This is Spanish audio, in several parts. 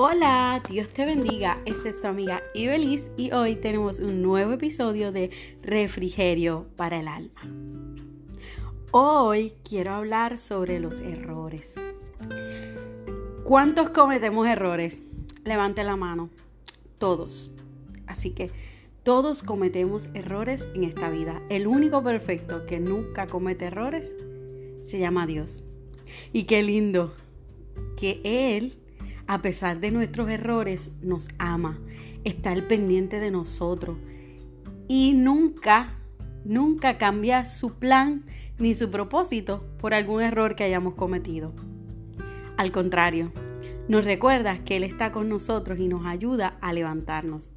Hola, Dios te bendiga. Esta es su amiga Ibelis y hoy tenemos un nuevo episodio de Refrigerio para el alma. Hoy quiero hablar sobre los errores. ¿Cuántos cometemos errores? Levante la mano. Todos. Así que todos cometemos errores en esta vida. El único perfecto que nunca comete errores se llama Dios. Y qué lindo que Él a pesar de nuestros errores, nos ama, está al pendiente de nosotros y nunca, nunca cambia su plan ni su propósito por algún error que hayamos cometido. Al contrario, nos recuerda que Él está con nosotros y nos ayuda a levantarnos.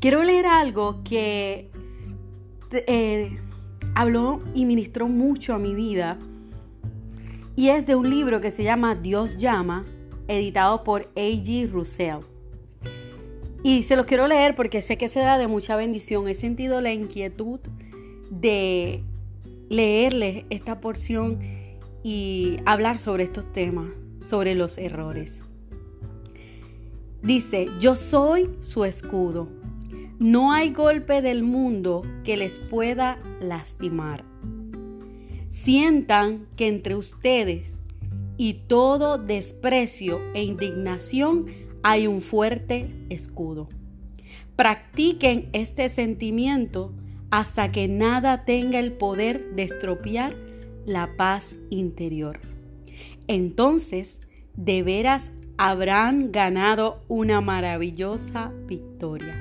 Quiero leer algo que eh, habló y ministró mucho a mi vida y es de un libro que se llama Dios llama editado por A.G. Russell. Y se los quiero leer porque sé que se da de mucha bendición. He sentido la inquietud de leerles esta porción y hablar sobre estos temas, sobre los errores. Dice, yo soy su escudo. No hay golpe del mundo que les pueda lastimar. Sientan que entre ustedes y todo desprecio e indignación hay un fuerte escudo. Practiquen este sentimiento hasta que nada tenga el poder de estropear la paz interior. Entonces, de veras habrán ganado una maravillosa victoria.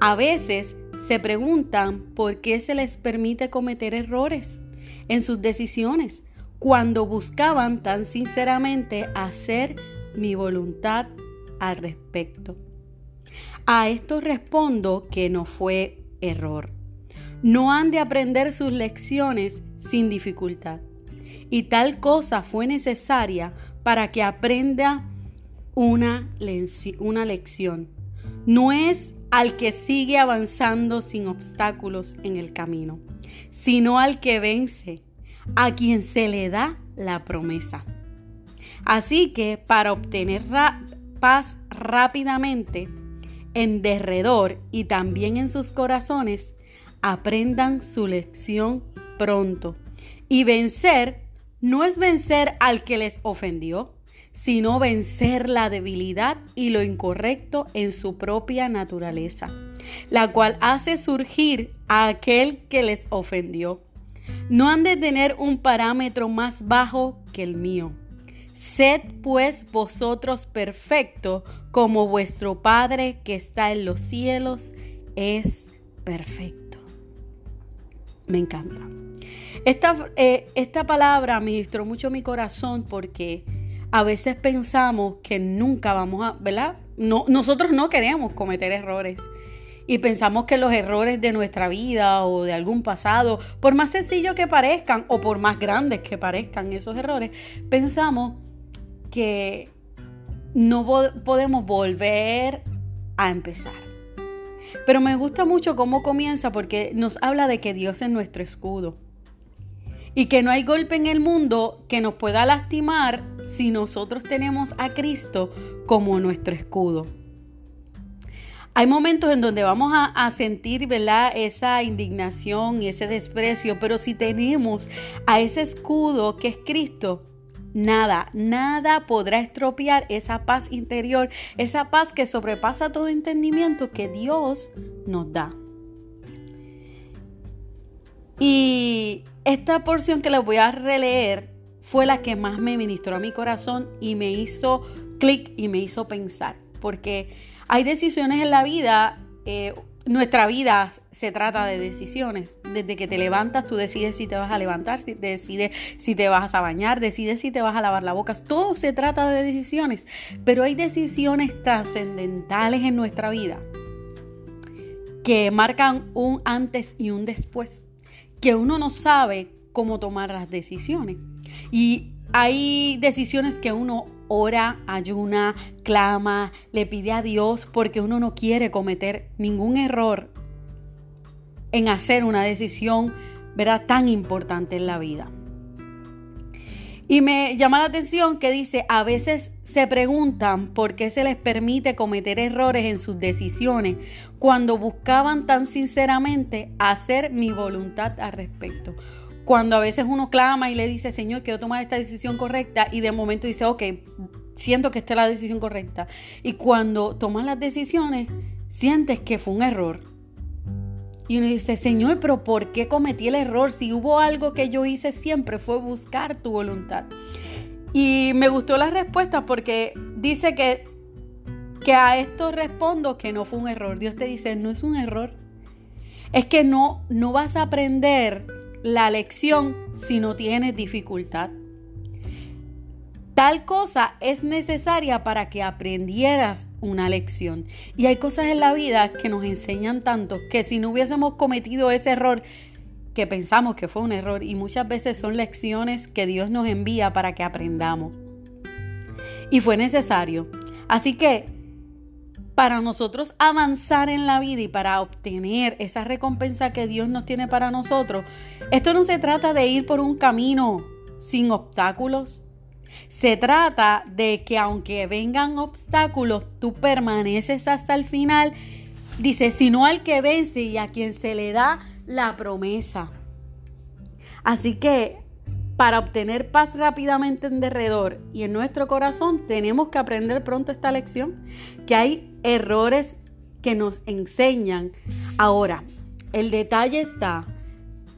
A veces se preguntan por qué se les permite cometer errores en sus decisiones cuando buscaban tan sinceramente hacer mi voluntad al respecto. A esto respondo que no fue error. No han de aprender sus lecciones sin dificultad. Y tal cosa fue necesaria para que aprenda una, una lección. No es al que sigue avanzando sin obstáculos en el camino, sino al que vence a quien se le da la promesa. Así que para obtener paz rápidamente, en derredor y también en sus corazones, aprendan su lección pronto. Y vencer no es vencer al que les ofendió, sino vencer la debilidad y lo incorrecto en su propia naturaleza, la cual hace surgir a aquel que les ofendió no han de tener un parámetro más bajo que el mío. Sed pues vosotros perfectos como vuestro Padre que está en los cielos es perfecto. Me encanta. Esta, eh, esta palabra ministró mucho mi corazón porque a veces pensamos que nunca vamos a, ¿verdad? No, nosotros no queremos cometer errores y pensamos que los errores de nuestra vida o de algún pasado, por más sencillos que parezcan o por más grandes que parezcan esos errores, pensamos que no podemos volver a empezar. Pero me gusta mucho cómo comienza porque nos habla de que Dios es nuestro escudo y que no hay golpe en el mundo que nos pueda lastimar si nosotros tenemos a Cristo como nuestro escudo. Hay momentos en donde vamos a, sentir, ¿verdad? Esa indignación y ese desprecio, pero si tenemos a ese escudo que es Cristo, nada, nada podrá estropear esa paz interior, esa paz que sobrepasa todo entendimiento que Dios nos da. Y esta porción que les voy a releer fue la que más me ministró a mi corazón y me hizo clic y me hizo pensar, porque hay decisiones en la vida, eh, nuestra vida se trata de decisiones. Desde que te levantas, tú decides si te vas a levantar, si decides si te vas a bañar, decides si te vas a lavar la boca. Todo se trata de decisiones. Pero hay decisiones trascendentales en nuestra vida que marcan un antes y un después. Que uno no sabe cómo tomar las decisiones. Y hay decisiones que uno ora, ayuna, clama, le pide a Dios porque uno no quiere cometer ningún error en hacer una decisión, ¿verdad?, tan importante en la vida. Y me llama la atención que dice, a veces se preguntan por qué se les permite cometer errores en sus decisiones cuando buscaban tan sinceramente hacer mi voluntad al respecto. Cuando a veces uno clama y le dice, Señor, quiero tomar esta decisión correcta y de momento dice, ok, siento que esta es la decisión correcta. Y cuando tomas las decisiones, sientes que fue un error. Y uno dice, Señor, pero ¿por qué cometí el error? Si hubo algo que yo hice siempre fue buscar tu voluntad. Y me gustó la respuesta porque dice que, que a esto respondo que no fue un error. Dios te dice, no es un error. Es que no, no vas a aprender la lección si no tienes dificultad. Tal cosa es necesaria para que aprendieras una lección. Y hay cosas en la vida que nos enseñan tanto que si no hubiésemos cometido ese error, que pensamos que fue un error, y muchas veces son lecciones que Dios nos envía para que aprendamos. Y fue necesario. Así que para nosotros avanzar en la vida y para obtener esa recompensa que Dios nos tiene para nosotros, esto no se trata de ir por un camino sin obstáculos, se trata de que aunque vengan obstáculos, tú permaneces hasta el final. Dice, sino al que vence y a quien se le da la promesa. Así que para obtener paz rápidamente en derredor y en nuestro corazón, tenemos que aprender pronto esta lección, que hay errores que nos enseñan. Ahora, el detalle está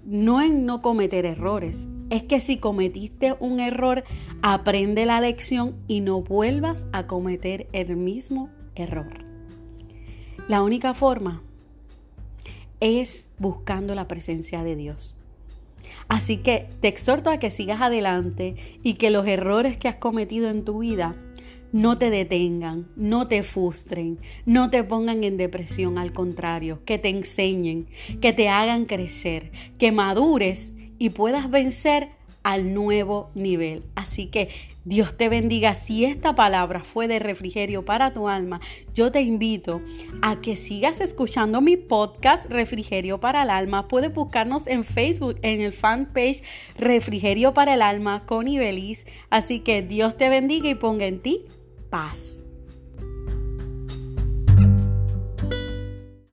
no en no cometer errores, es que si cometiste un error, aprende la lección y no vuelvas a cometer el mismo error. La única forma es buscando la presencia de Dios. Así que te exhorto a que sigas adelante y que los errores que has cometido en tu vida no te detengan, no te frustren, no te pongan en depresión, al contrario, que te enseñen, que te hagan crecer, que madures y puedas vencer al nuevo nivel. Así que Dios te bendiga. Si esta palabra fue de refrigerio para tu alma, yo te invito a que sigas escuchando mi podcast Refrigerio para el Alma. Puedes buscarnos en Facebook en el fanpage Refrigerio para el Alma con Ibelis. Así que Dios te bendiga y ponga en ti paz.